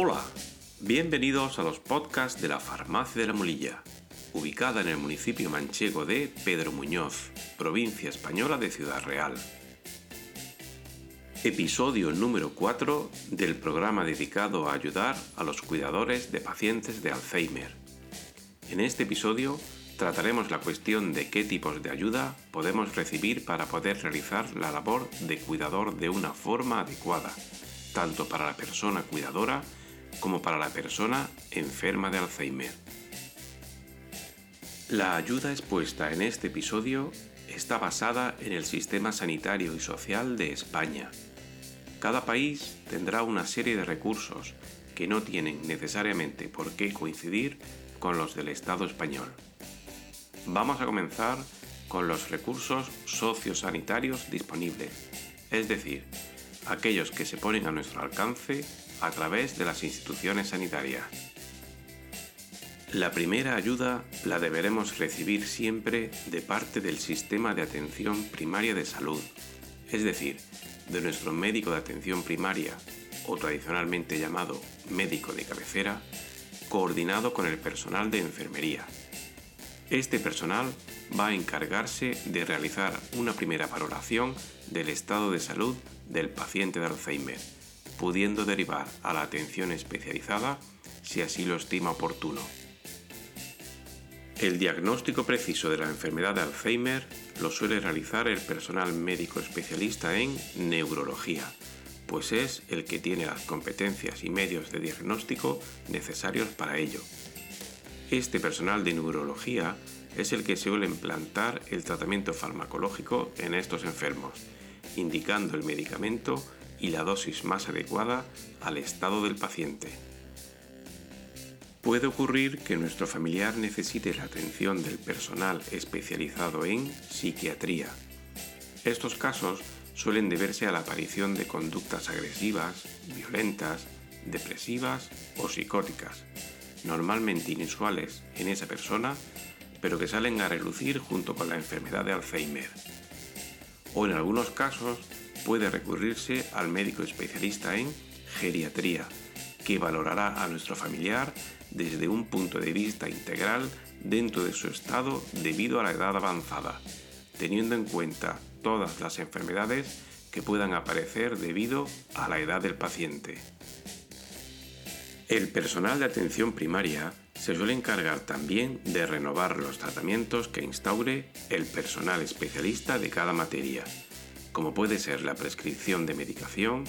Hola, bienvenidos a los podcasts de la Farmacia de la Molilla, ubicada en el municipio manchego de Pedro Muñoz, provincia española de Ciudad Real. Episodio número 4 del programa dedicado a ayudar a los cuidadores de pacientes de Alzheimer. En este episodio trataremos la cuestión de qué tipos de ayuda podemos recibir para poder realizar la labor de cuidador de una forma adecuada, tanto para la persona cuidadora como para la persona enferma de Alzheimer. La ayuda expuesta en este episodio está basada en el sistema sanitario y social de España. Cada país tendrá una serie de recursos que no tienen necesariamente por qué coincidir con los del Estado español. Vamos a comenzar con los recursos sociosanitarios disponibles, es decir, aquellos que se ponen a nuestro alcance a través de las instituciones sanitarias. La primera ayuda la deberemos recibir siempre de parte del sistema de atención primaria de salud, es decir, de nuestro médico de atención primaria, o tradicionalmente llamado médico de cabecera, coordinado con el personal de enfermería. Este personal va a encargarse de realizar una primera valoración del estado de salud del paciente de Alzheimer pudiendo derivar a la atención especializada si así lo estima oportuno. El diagnóstico preciso de la enfermedad de Alzheimer lo suele realizar el personal médico especialista en neurología, pues es el que tiene las competencias y medios de diagnóstico necesarios para ello. Este personal de neurología es el que suele implantar el tratamiento farmacológico en estos enfermos, indicando el medicamento y la dosis más adecuada al estado del paciente. Puede ocurrir que nuestro familiar necesite la atención del personal especializado en psiquiatría. Estos casos suelen deberse a la aparición de conductas agresivas, violentas, depresivas o psicóticas, normalmente inusuales en esa persona, pero que salen a relucir junto con la enfermedad de Alzheimer. O en algunos casos puede recurrirse al médico especialista en geriatría, que valorará a nuestro familiar desde un punto de vista integral dentro de su estado debido a la edad avanzada, teniendo en cuenta todas las enfermedades que puedan aparecer debido a la edad del paciente. El personal de atención primaria se suele encargar también de renovar los tratamientos que instaure el personal especialista de cada materia, como puede ser la prescripción de medicación,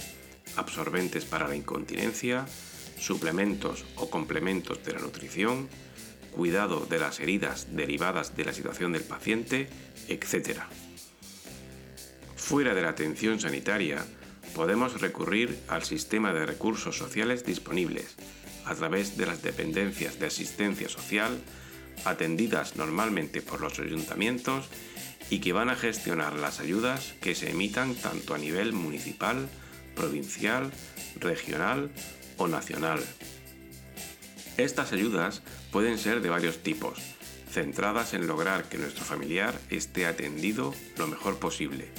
absorbentes para la incontinencia, suplementos o complementos de la nutrición, cuidado de las heridas derivadas de la situación del paciente, etc. Fuera de la atención sanitaria, podemos recurrir al sistema de recursos sociales disponibles a través de las dependencias de asistencia social atendidas normalmente por los ayuntamientos y que van a gestionar las ayudas que se emitan tanto a nivel municipal, provincial, regional o nacional. Estas ayudas pueden ser de varios tipos, centradas en lograr que nuestro familiar esté atendido lo mejor posible,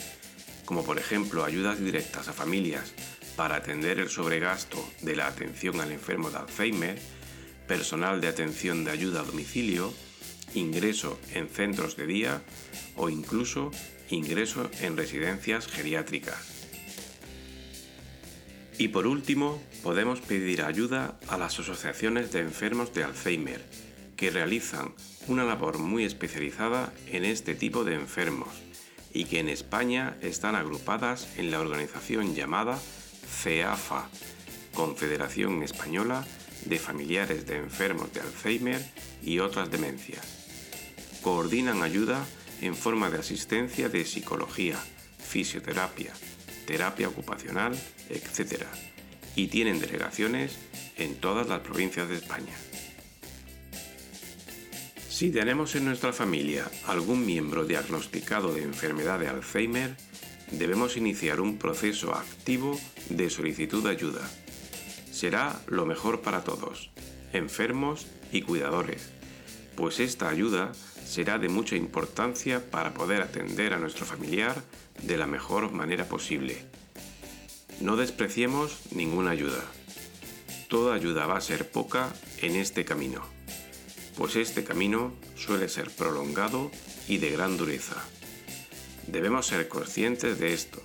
como por ejemplo ayudas directas a familias para atender el sobregasto de la atención al enfermo de Alzheimer, personal de atención de ayuda a domicilio, ingreso en centros de día o incluso ingreso en residencias geriátricas. Y por último, podemos pedir ayuda a las asociaciones de enfermos de Alzheimer, que realizan una labor muy especializada en este tipo de enfermos y que en España están agrupadas en la organización llamada CEAFA, Confederación Española de Familiares de Enfermos de Alzheimer y otras demencias coordinan ayuda en forma de asistencia de psicología, fisioterapia, terapia ocupacional, etc. Y tienen delegaciones en todas las provincias de España. Si tenemos en nuestra familia algún miembro diagnosticado de enfermedad de Alzheimer, debemos iniciar un proceso activo de solicitud de ayuda. Será lo mejor para todos, enfermos y cuidadores, pues esta ayuda será de mucha importancia para poder atender a nuestro familiar de la mejor manera posible. No despreciemos ninguna ayuda. toda ayuda va a ser poca en este camino, pues este camino suele ser prolongado y de gran dureza. Debemos ser conscientes de esto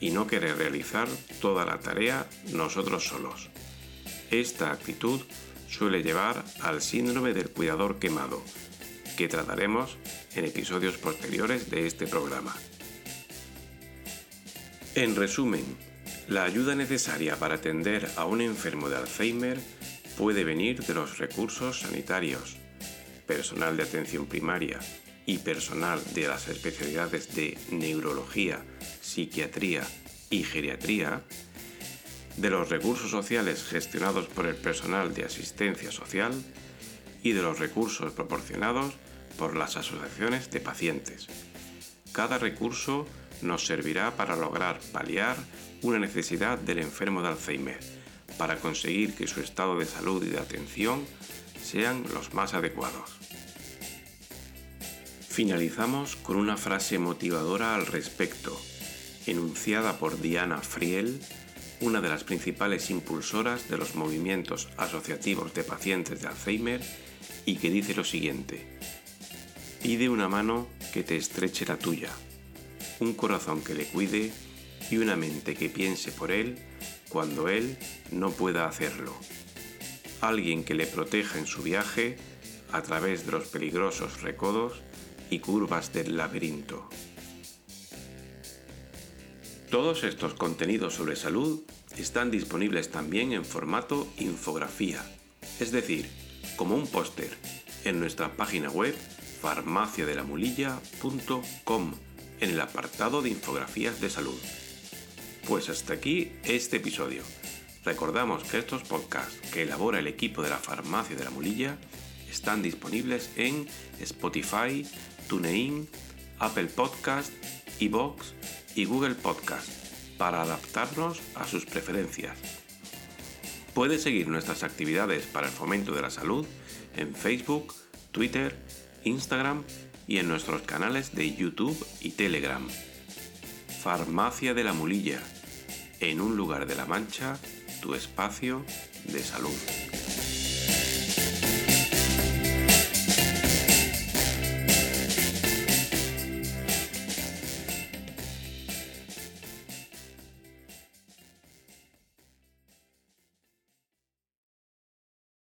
y no querer realizar toda la tarea nosotros solos. Esta actitud suele llevar al síndrome del cuidador quemado, que trataremos en episodios posteriores de este programa. En resumen, la ayuda necesaria para atender a un enfermo de Alzheimer puede venir de los recursos sanitarios, personal de atención primaria y personal de las especialidades de neurología, psiquiatría y geriatría, de los recursos sociales gestionados por el personal de asistencia social y de los recursos proporcionados por las asociaciones de pacientes. Cada recurso nos servirá para lograr paliar una necesidad del enfermo de Alzheimer, para conseguir que su estado de salud y de atención sean los más adecuados. Finalizamos con una frase motivadora al respecto, enunciada por Diana Friel, una de las principales impulsoras de los movimientos asociativos de pacientes de Alzheimer, y que dice lo siguiente, pide una mano que te estreche la tuya un corazón que le cuide y una mente que piense por él cuando él no pueda hacerlo. Alguien que le proteja en su viaje a través de los peligrosos recodos y curvas del laberinto. Todos estos contenidos sobre salud están disponibles también en formato infografía, es decir, como un póster, en nuestra página web farmaciadelamulilla.com en el apartado de infografías de salud. Pues hasta aquí este episodio. Recordamos que estos podcasts que elabora el equipo de la Farmacia de la Mulilla están disponibles en Spotify, TuneIn, Apple Podcast, iBox y Google Podcast para adaptarnos a sus preferencias. Puedes seguir nuestras actividades para el fomento de la salud en Facebook, Twitter, Instagram y en nuestros canales de YouTube y Telegram. Farmacia de la Mulilla, en un lugar de la Mancha, tu espacio de salud.